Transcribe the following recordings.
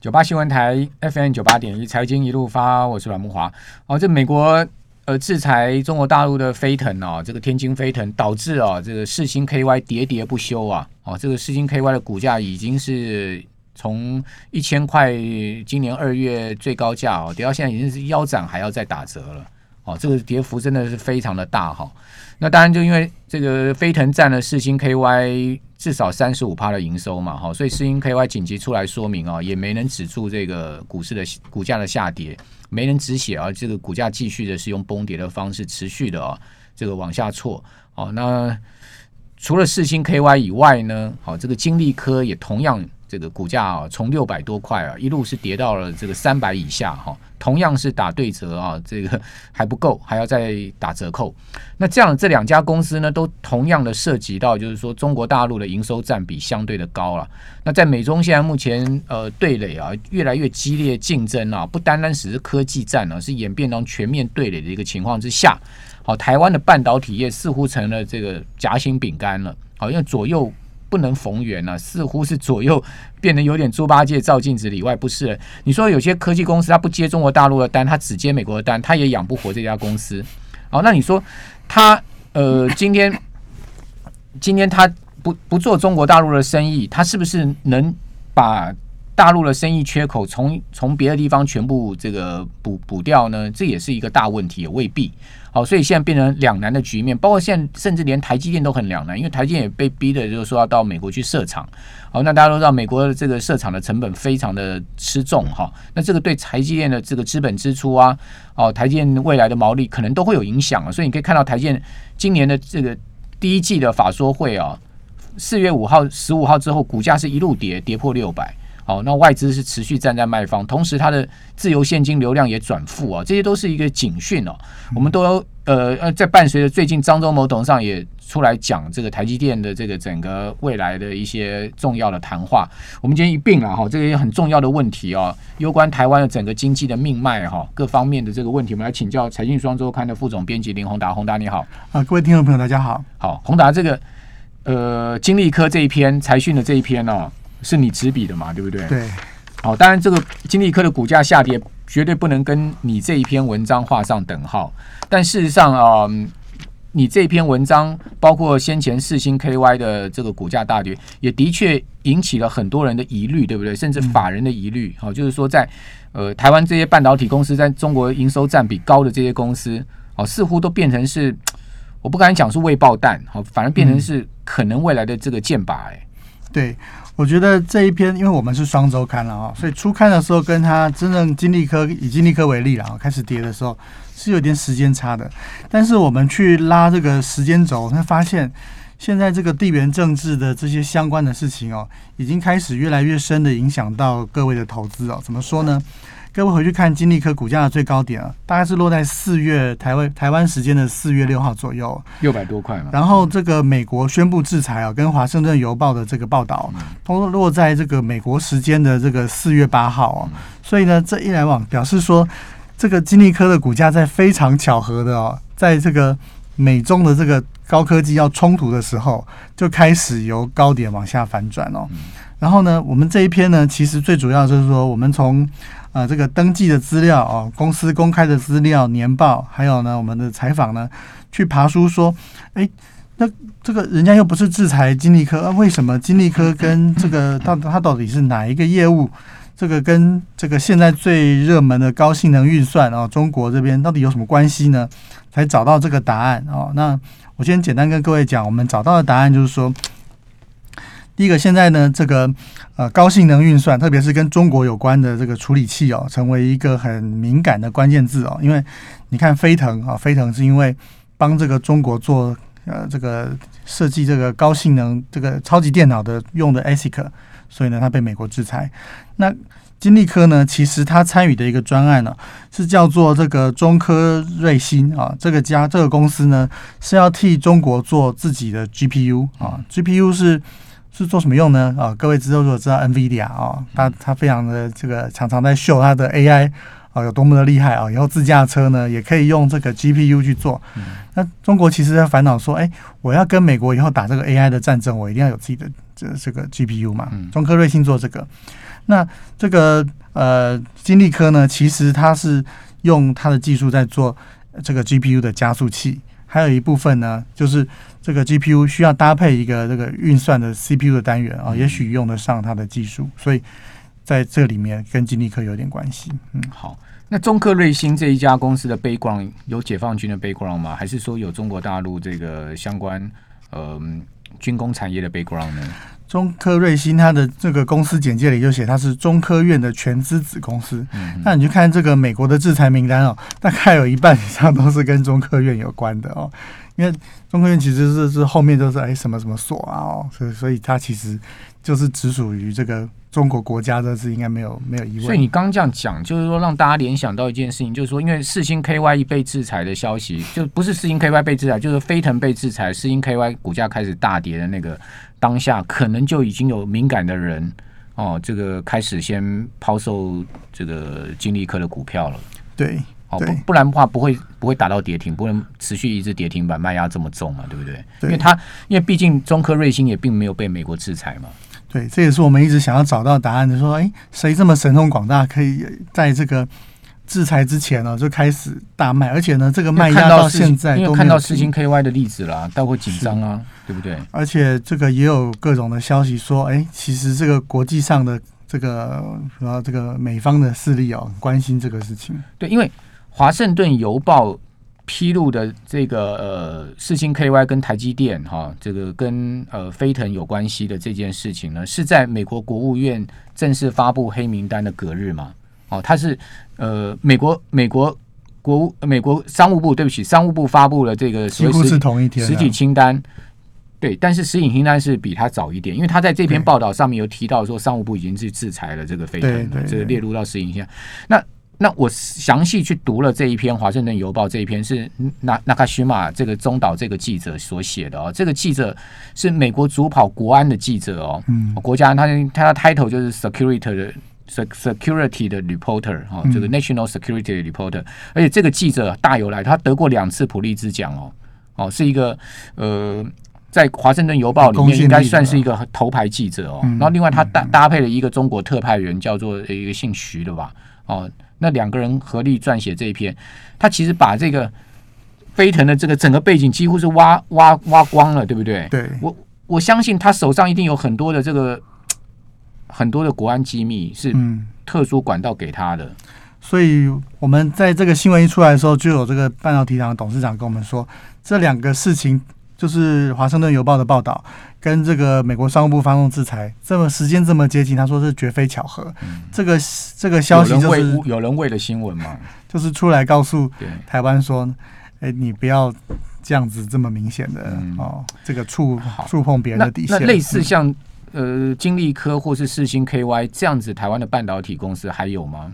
九八新闻台 FM 九八点一，财经一路发，我是阮木华。哦，这美国呃制裁中国大陆的飞腾哦，这个天津飞腾导致哦这个世星 KY 喋喋不休啊。哦，这个世星 KY 的股价已经是从一千块今年二月最高价哦，跌到现在已经是腰斩，还要再打折了。哦，这个跌幅真的是非常的大哈。那当然就因为这个飞腾占了世星 KY。至少三十五趴的营收嘛，哈，所以世英 KY 紧急出来说明啊，也没能止住这个股市的股价的下跌，没能止血啊，这个股价继续的是用崩跌的方式持续的啊，这个往下挫，哦，那除了世星 KY 以外呢，好，这个金利科也同样。这个股价啊，从六百多块啊，一路是跌到了这个三百以下哈。同样是打对折啊，这个还不够，还要再打折扣。那这样这两家公司呢，都同样的涉及到，就是说中国大陆的营收占比相对的高了。那在美中现在目前呃对垒啊，越来越激烈竞争啊，不单单只是科技战啊，是演变成全面对垒的一个情况之下，好，台湾的半导体业似乎成了这个夹心饼干了，好，因为左右。不能逢源了，似乎是左右变得有点猪八戒照镜子里外不是。你说有些科技公司，他不接中国大陆的单，他只接美国的单，他也养不活这家公司。好，那你说他呃，今天今天他不不做中国大陆的生意，他是不是能把大陆的生意缺口从从别的地方全部这个补补掉呢？这也是一个大问题，也未必。好，所以现在变成两难的局面，包括现在甚至连台积电都很两难，因为台积电也被逼的，就是说要到美国去设厂。好，那大家都知道，美国的这个设厂的成本非常的吃重哈，那这个对台积电的这个资本支出啊，哦，台积电未来的毛利可能都会有影响啊。所以你可以看到台积电今年的这个第一季的法说会啊，四月五号、十五号之后，股价是一路跌，跌破六百。好，那外资是持续站在卖方，同时它的自由现金流量也转负啊，这些都是一个警讯哦。我们都呃呃，在伴随着最近张忠谋董事长也出来讲这个台积电的这个整个未来的一些重要的谈话。我们今天一并了哈，这个很重要的问题哦，攸关台湾的整个经济的命脉哈，各方面的这个问题，我们来请教财经双周刊的副总编辑林宏达，宏达你好啊，各位听众朋友大家好，好，宏达这个呃金利科这一篇财讯的这一篇呢。是你执笔的嘛？对不对？对。好，当然这个金利科的股价下跌，绝对不能跟你这一篇文章画上等号。但事实上啊，你这篇文章，包括先前四星 KY 的这个股价大跌，也的确引起了很多人的疑虑，对不对？甚至法人的疑虑。好，就是说在呃台湾这些半导体公司在中国营收占比高的这些公司，哦，似乎都变成是我不敢讲是未爆弹，好，反而变成是可能未来的这个箭靶。哎，对。我觉得这一篇，因为我们是双周刊了啊，所以初刊的时候跟他真正经历科以经历科为例了啊，开始跌的时候是有点时间差的。但是我们去拉这个时间轴，会发现现在这个地缘政治的这些相关的事情哦，已经开始越来越深的影响到各位的投资哦。怎么说呢？各位回去看金利科股价的最高点啊，大概是落在四月台湾台湾时间的四月六号左右，六百多块嘛。然后这个美国宣布制裁啊，跟华盛顿邮报的这个报道，都落在这个美国时间的这个四月八号啊。所以呢，这一来往表示说，这个金利科的股价在非常巧合的哦，在这个美中的这个高科技要冲突的时候，就开始由高点往下反转哦。然后呢，我们这一篇呢，其实最主要就是说，我们从啊，这个登记的资料哦，公司公开的资料、年报，还有呢，我们的采访呢，去爬书说，哎，那这个人家又不是制裁金利科，为什么金利科跟这个到它到底是哪一个业务？这个跟这个现在最热门的高性能运算哦，中国这边到底有什么关系呢？才找到这个答案哦。那我先简单跟各位讲，我们找到的答案就是说。第一个，现在呢，这个呃高性能运算，特别是跟中国有关的这个处理器哦，成为一个很敏感的关键字哦。因为你看飞腾啊，飞腾是因为帮这个中国做呃这个设计这个高性能这个超级电脑的用的 ASIC，所以呢，它被美国制裁。那金立科呢，其实它参与的一个专案呢，是叫做这个中科瑞芯啊，这个家这个公司呢是要替中国做自己的 GPU 啊，GPU 是。是做什么用呢？啊，各位知道如果知道 NVIDIA 啊，它它非常的这个常常在秀它的 AI 啊有多么的厉害啊，以后自驾车呢也可以用这个 GPU 去做。那中国其实在烦恼说，哎，我要跟美国以后打这个 AI 的战争，我一定要有自己的这这个 GPU 嘛。中科瑞信做这个，那这个呃金利科呢，其实它是用它的技术在做这个 GPU 的加速器，还有一部分呢，就是这个 GPU 需要搭配一个这个运算的 CPU 的单元啊，也许用得上它的技术，所以在这里面跟金立科有点关系。嗯，好。那中科瑞星这一家公司的 background 有解放军的 background 吗？还是说有中国大陆这个相关呃军工产业的 background 呢？中科瑞星它的这个公司简介里就写它是中科院的全资子公司。嗯，那你去看这个美国的制裁名单哦，大概有一半以上都是跟中科院有关的哦。因为中科院其实是是后面都是哎什么什么所啊哦，所以所以它其实就是只属于这个。中国国家的是应该没有没有疑问。所以你刚刚这样讲，就是说让大家联想到一件事情，就是说，因为四星 KY 被制裁的消息，就不是四星 KY 被制裁，就是飞腾被制裁，四星 KY 股价开始大跌的那个当下，可能就已经有敏感的人哦，这个开始先抛售这个金利科的股票了。对，哦不不然的话不会不会打到跌停，不能持续一直跌停板卖压这么重嘛，对不对？因为它因为毕竟中科瑞星也并没有被美国制裁嘛。对，这也是我们一直想要找到答案的。说，哎，谁这么神通广大，可以在这个制裁之前呢就开始大卖？而且呢，这个卖压到现在都看到四星 KY 的例子了，都会紧张啊，对不对？而且这个也有各种的消息说，哎，其实这个国际上的这个和这个美方的势力哦，关心这个事情。对，因为华盛顿邮报。披露的这个呃，四星 KY 跟台积电哈，这个跟呃飞腾有关系的这件事情呢，是在美国国务院正式发布黑名单的隔日嘛？哦，它是呃美国美国国务美国商务部对不起，商务部发布了这个几乎是同一天实体清单，对，但是实体清单是比它早一点，因为他在这篇报道上面有提到说，商务部已经去制裁了这个飞腾，这个列入到实体清单，那。那我详细去读了这一篇《华盛顿邮报》这一篇是那那卡西马这个中岛这个记者所写的哦，这个记者是美国主跑国安的记者哦，嗯，国家他他的 title 就是 security 的 security 的 reporter 哦，这个 national security reporter，而且这个记者大有来，他得过两次普利兹奖哦，哦，是一个呃，在《华盛顿邮报》里面应该算是一个头牌记者哦，然后另外他搭搭配了一个中国特派员，叫做一个姓徐的吧，哦。那两个人合力撰写这一篇，他其实把这个飞腾的这个整个背景几乎是挖挖挖光了，对不对？对，我我相信他手上一定有很多的这个 很多的国安机密是特殊管道给他的。所以我们在这个新闻一出来的时候，就有这个半导体厂的董事长跟我们说，这两个事情就是《华盛顿邮报》的报道。跟这个美国商务部发动制裁，这么时间这么接近，他说是绝非巧合。这个这个消息就是有人为了新闻嘛，就是出来告诉台湾说，哎，你不要这样子这么明显的哦，这个触触碰别人的底线。那类似像呃金利科或是世星 KY 这样子，台湾的半导体公司还有吗？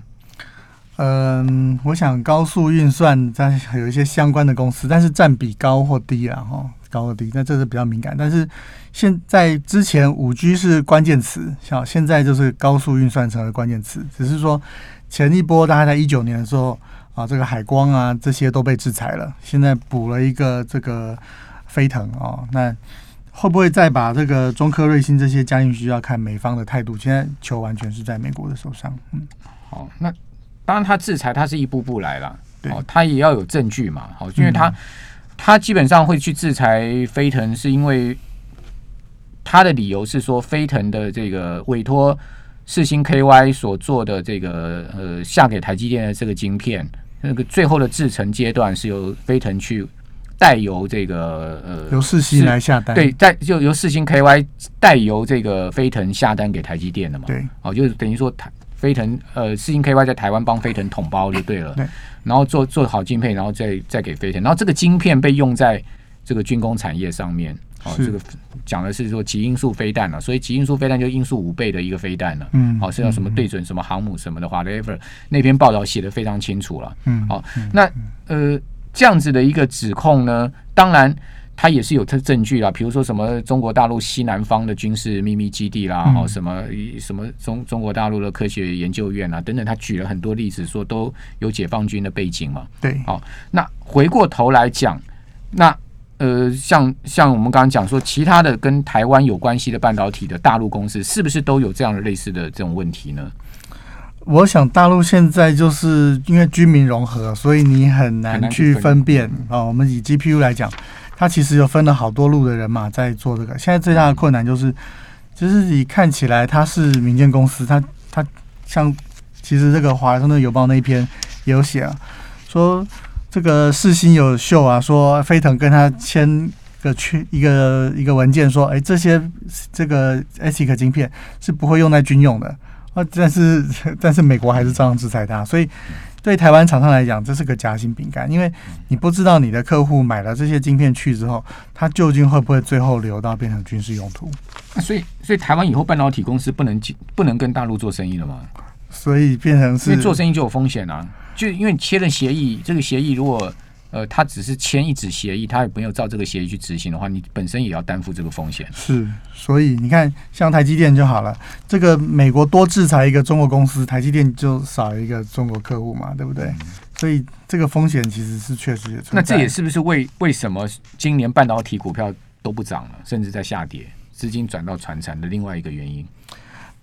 嗯，我想高速运算在有一些相关的公司，但是占比高或低啊，哈。高或低，那这是比较敏感。但是现在之前五 G 是关键词，像现在就是高速运算成了关键词。只是说前一波大概在一九年的时候啊，这个海光啊这些都被制裁了，现在补了一个这个飞腾啊，那会不会再把这个中科瑞星这些加进去？要看美方的态度。现在球完全是在美国的手上。嗯，好，那当然他制裁，他是一步步来了，哦，他也要有证据嘛，好，因为他。他基本上会去制裁飞腾，是因为他的理由是说，飞腾的这个委托四星 KY 所做的这个呃下给台积电的这个晶片，那个最后的制成阶段是由飞腾去代由这个呃由四星来下单，对，代就由四星 KY 代由这个飞腾下单给台积电的嘛，对，哦，就是等于说台飞腾呃四星 KY 在台湾帮飞腾统包就对了，对。然后做做好晶片，然后再再给飞腾，然后这个晶片被用在这个军工产业上面。哦，这个讲的是说极音速飞弹了，所以极音速飞弹就音速五倍的一个飞弹了。嗯，好是要什么对准什么航母什么的话，whatever 那篇报道写的非常清楚了。嗯，好，那呃这样子的一个指控呢，当然。它也是有它证据啦，比如说什么中国大陆西南方的军事秘密基地啦，哦，什么什么中中国大陆的科学研究院啊等等，他举了很多例子，说都有解放军的背景嘛。对，好，那回过头来讲，那呃，像像我们刚刚讲说，其他的跟台湾有关系的半导体的大陆公司，是不是都有这样的类似的这种问题呢？我想大陆现在就是因为居民融合，所以你很很难难去分去分辨啊、我们以 GPU 来讲，它其实有分了好多路的人马在做这个。现在最大的困难就是，就是你看起来它是民间公司，它它像其实这个华盛顿邮报那一篇也有写啊，说这个世新有秀啊，说飞腾跟他签个去一个一个文件说，哎，这些这个 ASIC 晶片是不会用在军用的。啊，但是 但是美国还是照样制裁他，所以对台湾厂商来讲，这是个夹心饼干，因为你不知道你的客户买了这些晶片去之后，它究竟会不会最后流到变成军事用途，那所以所以台湾以后半导体公司不能进不能跟大陆做生意了吗？所以变成因是为做生意就有风险啊，就因为你签了协议，这个协议如果呃他只是签一纸协议，他也没有照这个协议去执行的话，你本身也要担负这个风险。是，所以你看，像台积电就好了，这个美国多制裁一个中国公司，台积电就少一个中国客户嘛，对不对？所以这个风险其实是确实也存在。那这也是不是为为什么今年半导体股票都不涨了，甚至在下跌，资金转到传产的另外一个原因？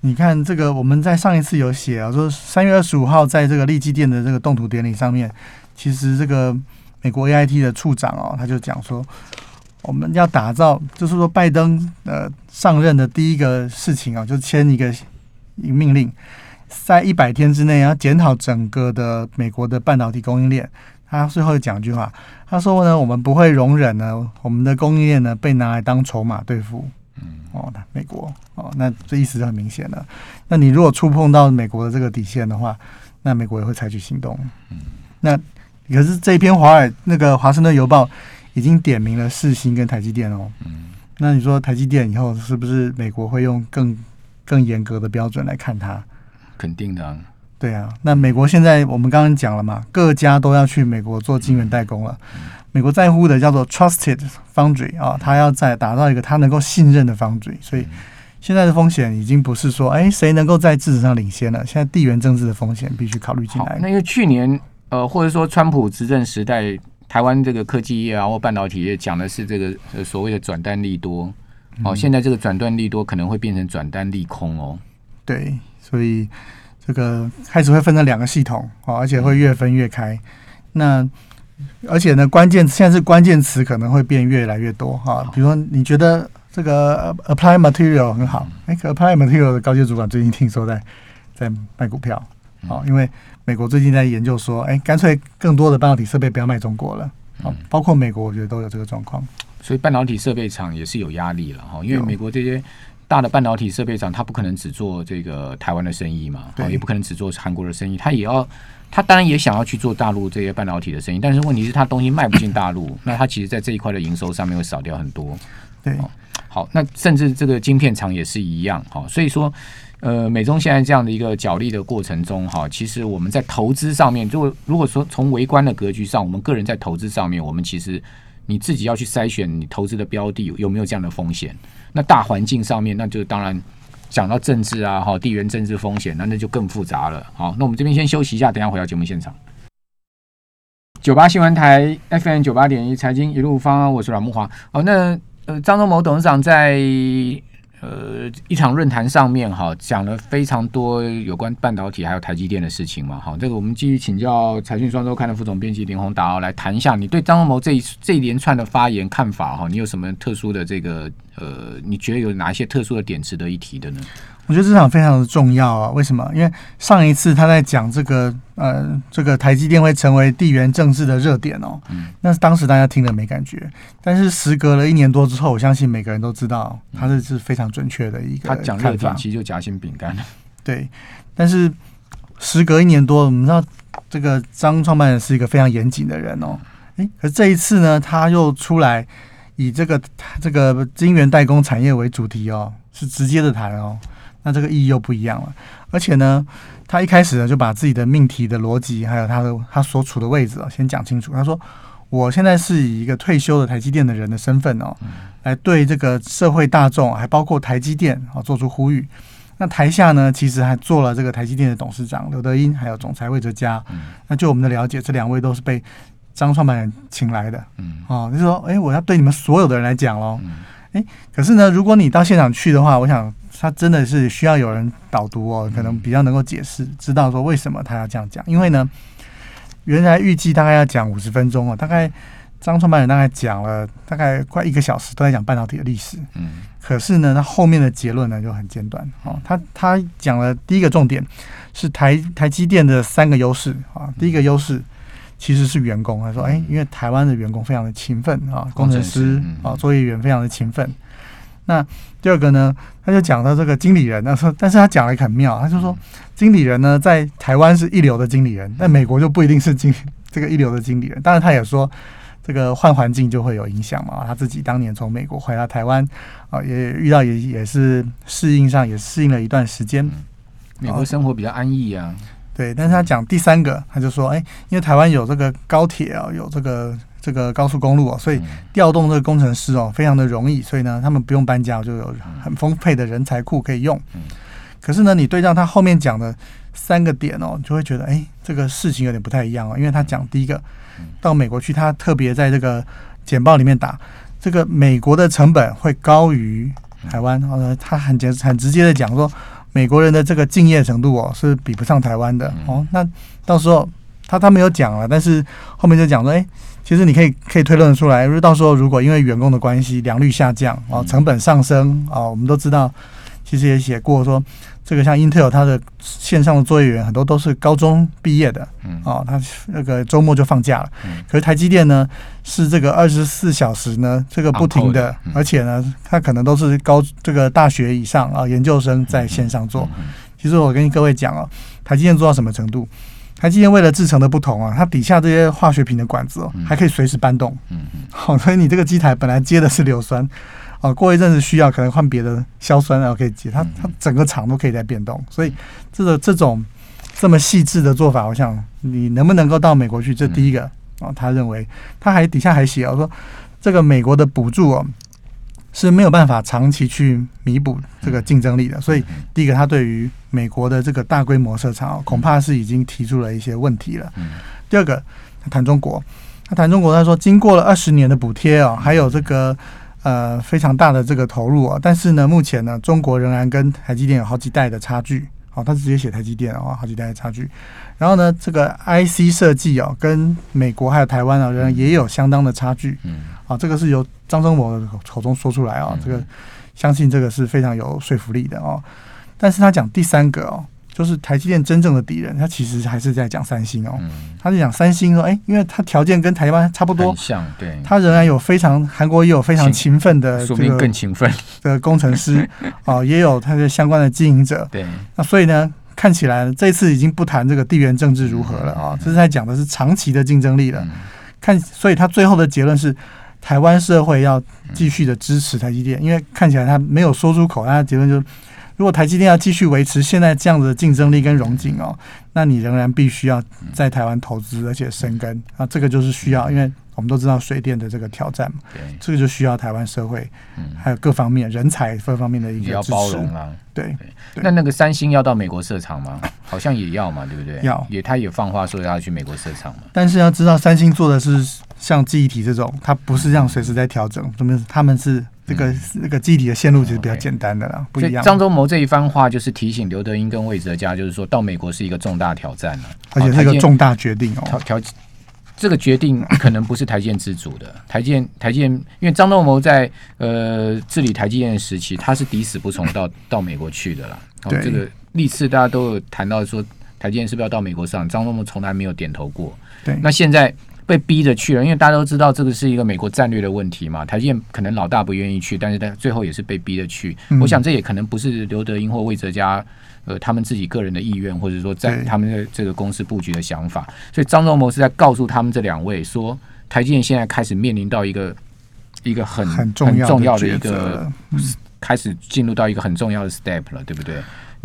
你看这个，我们在上一次有写啊，说三月二十五号在这个利基店的这个动土典礼上面，其实这个美国 AIT 的处长哦，他就讲说，我们要打造，就是说拜登呃上任的第一个事情啊，就签一个一个命令，在一百天之内要检讨整个的美国的半导体供应链。他最后讲一句话，他说呢，我们不会容忍呢，我们的供应链呢被拿来当筹码对付。哦，那美国哦，那这意思就很明显了。那你如果触碰到美国的这个底线的话，那美国也会采取行动。那可是这一篇华尔那个华盛顿邮报已经点名了世新跟台积电哦。嗯那你说台积电以后是不是美国会用更更严格的标准来看它？肯定的啊、对啊，那美国现在我们刚刚讲了嘛，各家都要去美国做晶圆代工了。美国在乎的叫做 trusted foundry 啊，他要在打造一个他能够信任的 foundry，所以现在的风险已经不是说哎谁能够在制式上领先了，现在地缘政治的风险必须考虑进来，。那因为去年呃，或者说川普执政时代，台湾这个科技业啊或半导体业讲的是这个呃所谓的转单利多。哦，现在这个转单利多可能会变成转单利空哦。对，所以这个开始会分成两个系统哦，而且会越分越开。那而且呢，关键现在是关键词可能会变越来越多哈、比如说，你觉得这个呃 apply material 很好，哎、可 apply material 的高阶主管最近听说在在卖股票，哦，因为美国最近在研究说，哎、干脆更多的半导体设备不要卖中国了。嗯，包括美国，我觉得都有这个状况。所以半导体设备厂也是有压力了哈，因为美国这些大的半导体设备厂，它不可能只做这个台湾的生意嘛，对哦也不可能只做韩国的生意，它也要，它当然也想要去做大陆这些半导体的生意，但是问题是他东西卖不进大陆，那他其实在这一块的营收上面会少掉很多。对，好，那甚至这个晶片厂也是一样，哈，所以说，呃，美中现在这样的一个角力的过程中，哈，其实我们在投资上面，如果如果说从微观的格局上，我们个人在投资上面，我们其实你自己要去筛选你投资的标的有有没有这样的风险。那大环境上面，那就当然讲到政治啊，哈，地缘政治风险，那那就更复杂了。好，那我们这边先休息一下，等下回到节目现场。九八新闻台 FM 九八点一财经一路发，我是阮木华。好，那呃，张忠谋董事长在呃一场论坛上面哈，讲了非常多有关半导体还有台积电的事情嘛。哈，这个我们继续请教财讯双周刊的副总编辑林宏达，来谈一下你对张忠谋这一这一连串的发言看法哈，你有什么特殊的这个呃，你觉得有哪些特殊的点值得一提的呢？我觉得这场非常的重要啊！为什么？因为上一次他在讲这个呃，这个台积电会成为地缘政治的热点哦，嗯那当时大家听了没感觉，但是时隔了一年多之后，我相信每个人都知道他是是非常准确的一个他讲热看法。点其实就夹心饼干，对，但是时隔一年多，我们知道这个张创办人是一个非常严谨的人哦。诶，可是这一次呢，他又出来以这个这个晶圆代工产业为主题哦，是直接的谈哦。那这个意义又不一样了。而且呢，他一开始呢就把自己的命题的逻辑，还有他的他所处的位置啊，先讲清楚。他说：“我现在是以一个退休的台积电的人的身份哦，来对这个社会大众，还包括台积电啊、做出呼吁。”那台下呢，其实还做了这个台积电的董事长刘德英，还有总裁魏哲嘉。那就我们的了解，这两位都是被张创办人请来的，嗯哦，就说，哎，我要对你们所有的人来讲喽。嗯可是呢，如果你到现场去的话，我想他真的是需要有人导读哦，可能比较能够解释，知道说为什么他要这样讲。因为呢，原来预计大概要讲五十分钟哦，大概张创办人大概讲了大概快一个小时，都在讲半导体的历史。嗯可是呢，他后面的结论呢就很简短哦。他他讲了第一个重点是台台积电的三个优势啊。第一个优势其实是员工，他说，哎，因为台湾的员工非常的勤奋啊，工程师嗯啊，作业员非常的勤奋。那第二个呢，他就讲到这个经理人，他说，但是他讲了一个很妙，他就说，经理人呢在台湾是一流的经理人，在美国就不一定是经 这个一流的经理人。当然，他也说。这个换环境就会有影响嘛？他自己当年从美国回到台湾，啊，也遇到也也是适应上也适应了一段时间。美国生活比较安逸啊。对，但是他讲第三个，他就说，哎，因为台湾有这个高铁啊，有这个这个高速公路哦，所以嗯。调动这个工程师哦非常的容易，所以呢，他们不用搬家，就有很丰沛的人才库可以用。嗯。可是呢，你对照他后面讲的三个点哦，就会觉得，哎，这个事情有点不太一样哦，因为他讲第一个，到美国去，他特别在这个简报里面打，这个美国的成本会高于台湾，然后呢，他很简很直接的讲说，美国人的这个敬业程度哦是比不上台湾的。哦。那到时候他他没有讲了，但是后面就讲说，哎，其实你可以可以推论出来，如到时候如果因为员工的关系良率下降哦，成本上升啊，我们都知道，其实也写过说。这个像 Intel 它的线上的作业员很多都是高中毕业的，嗯哦，他那个周末就放假了。嗯可是台积电呢是这个二十四小时呢，这个不停的而且呢，他可能都是高这个大学以上啊研究生在线上做。嗯其实我跟各位讲哦，台积电做到什么程度？台积电为了制成的不同啊，它底下这些化学品的管子哦，嗯。还可以随时搬动。嗯嗯。好、所以你这个机台本来接的是硫酸，哦，过一阵子需要可能换别的硝酸然后可以接，它它整个厂都可以在变动，所以这个这种这么细致的做法，我想你能不能够到美国去，这第一个哦，他认为他还底下还写哦说这个美国的补助哦是没有办法长期去弥补这个竞争力的，所以第一个他对于美国的这个大规模设厂、哦、恐怕是已经提出了一些问题了。嗯。第二个，他谈中国，他谈中国，他说经过了二十年的补贴哦，还有这个呃非常大的这个投入啊、但是呢，目前呢，中国仍然跟台积电有好几代的差距。好、他直接写台积电哦，好几代的差距。然后呢，这个 IC 设计哦，跟美国还有台湾啊，仍然也有相当的差距。嗯啊，这个是由张忠谋的口中说出来啊、嗯这个相信这个是非常有说服力的哦。但是他讲第三个哦，就是台积电真正的敌人，他其实还是在讲三星哦。嗯，他是讲三星说，哎，因为他条件跟台湾差不多很，像对，他仍然有非常韩国也有非常勤奋的这说明个更勤奋，的工程师啊、也有他的相关的经营者。对，那所以呢，看起来这次已经不谈这个地缘政治如何了啊，这是在讲的是长期的竞争力了。嗯看，所以他最后的结论是，台湾社会要继续的支持台积电，因为看起来他没有说出口，他的结论就是，如果台积电要继续维持现在这样子的竞争力跟融景哦，那你仍然必须要在台湾投资，而且生根啊，这个就是需要，因为我们都知道水电的这个挑战嘛，对，这个就需要台湾社会嗯，还有各方面人才各方面的一个支持。包容啊。对，那那个三星要到美国设厂吗？好像也要嘛，对不对？要也他也放话说要去美国设厂嘛。但是要知道，三星做的是像记忆体这种，它不是这样随时在调整，他们他们是这个那个记忆体的线路其实比较简单的啦，不一样。张忠谋这一番话就是提醒刘德英跟魏哲嘉，就是说到美国是一个重大挑战了，而且是一个重大决定调哦。调这个决定可能不是台建自主的，台建台建，因为张忠谋在呃治理台积电时期，他是抵死不从到到美国去的啦。哦对这个历次大家都有谈到说，台积电是不是要到美国上？张忠谋从来没有点头过。对，那现在被逼着去了，因为大家都知道这个是一个美国战略的问题嘛。台积电可能老大不愿意去，但是他最后也是被逼着去。嗯我想这也可能不是刘德英或魏哲家呃他们自己个人的意愿，或者说在他们的这个公司布局的想法。所以张忠谋是在告诉他们这两位说，台积电现在开始面临到一个一个很很重要的一个。开始进入到一个很重要的 step 了，对不对？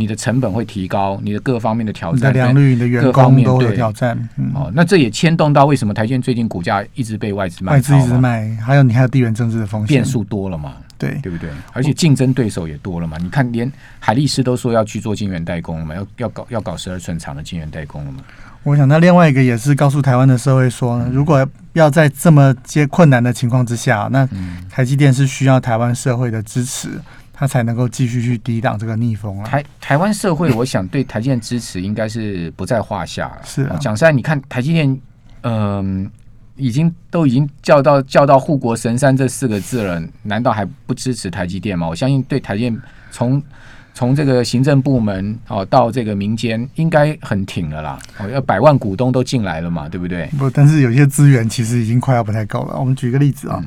你的成本会提高，你的各方面的挑你的良率、你的员工都有挑战。嗯，哦，那这也牵动到为什么台积电最近股价一直被外资卖外资一直卖，还有你还有地缘政治的风险。变数多了嘛？对对不对？而且竞争对手也多了嘛。你看，连海力士都说要去做晶圆代工了嘛，要要搞要搞十二寸厂的晶圆代工了嘛。我想，那另外一个也是告诉台湾的社会说呢，如果要在这么接困难的情况之下，那台积电是需要台湾社会的支持，它才能够继续去抵挡这个逆风啊。台台湾社会，我想对台积电支持应该是不在话下了。是啊讲实在，你看台积电，嗯、已经都已经叫到叫到护国神山这四个字了，难道还不支持台积电吗？我相信对台积电从从这个行政部门哦到这个民间，应该很挺了啦。哦，要百万股东都进来了嘛，对不对？不，但是有些资源其实已经快要不太够了。我们举个例子啊，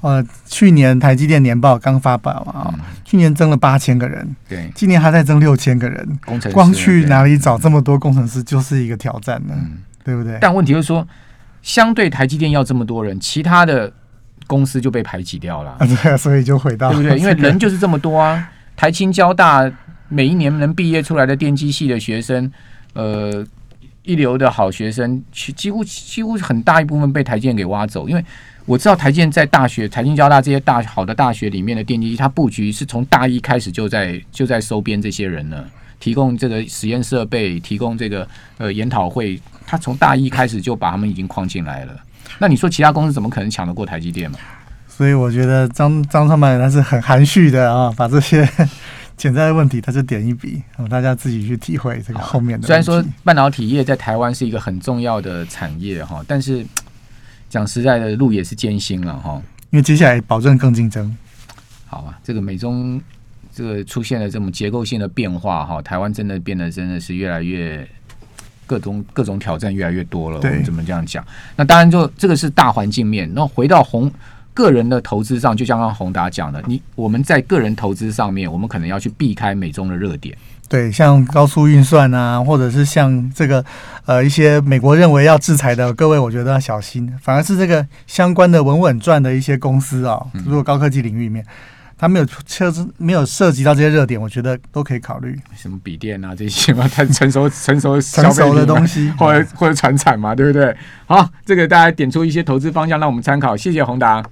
呃，去年台积电年报刚发表啊，去年增了八千个人，对，今年还在增六千个人，工程师光去哪里找这么多工程师就是一个挑战呢，对不对？但问题就是说，相对台积电要这么多人，其他的公司就被排挤掉了。啊，对啊，所以就回到对不对？因为人就是这么多啊。台青交大每一年能毕业出来的电机系的学生，呃，一流的好学生，其几乎几乎很大一部分被台建给挖走。因为我知道台建在大学、台青交大这些大好的大学里面的电机，它布局是从大一开始就在就在收编这些人了，提供这个实验设备，提供这个呃研讨会，他从大一开始就把他们已经框进来了。那你说其他公司怎么可能抢得过台积电嘛？所以我觉得张张创办人他是很含蓄的啊，把这些 潜在的问题他就点一笔，让大家自己去体会这个后面的。虽然说半导体业在台湾是一个很重要的产业哈，但是讲实在的，路也是艰辛了哈。因为接下来保证更竞争，好吧，这个美中这个出现了这种结构性的变化哈，台湾真的变得真的是越来越各种各种挑战越来越多了。我对们怎么这样讲？那当然就这个是大环境面。那回到红个人的投资上，就像刚刚宏达讲的，你我们在个人投资上面，我们可能要去避开美中的热点。对，像高速运算啊，或者是像这个呃一些美国认为要制裁的，各位我觉得要小心。反而是这个相关的稳稳赚的一些公司啊，嗯如果高科技领域里面，它没有涉没有涉及到这些热点，我觉得都可以考虑什么笔电啊这些嘛，太成熟 成熟成熟的东西。或者或者传产嘛，对不对？好，这个大家点出一些投资方向，让我们参考。谢谢宏达。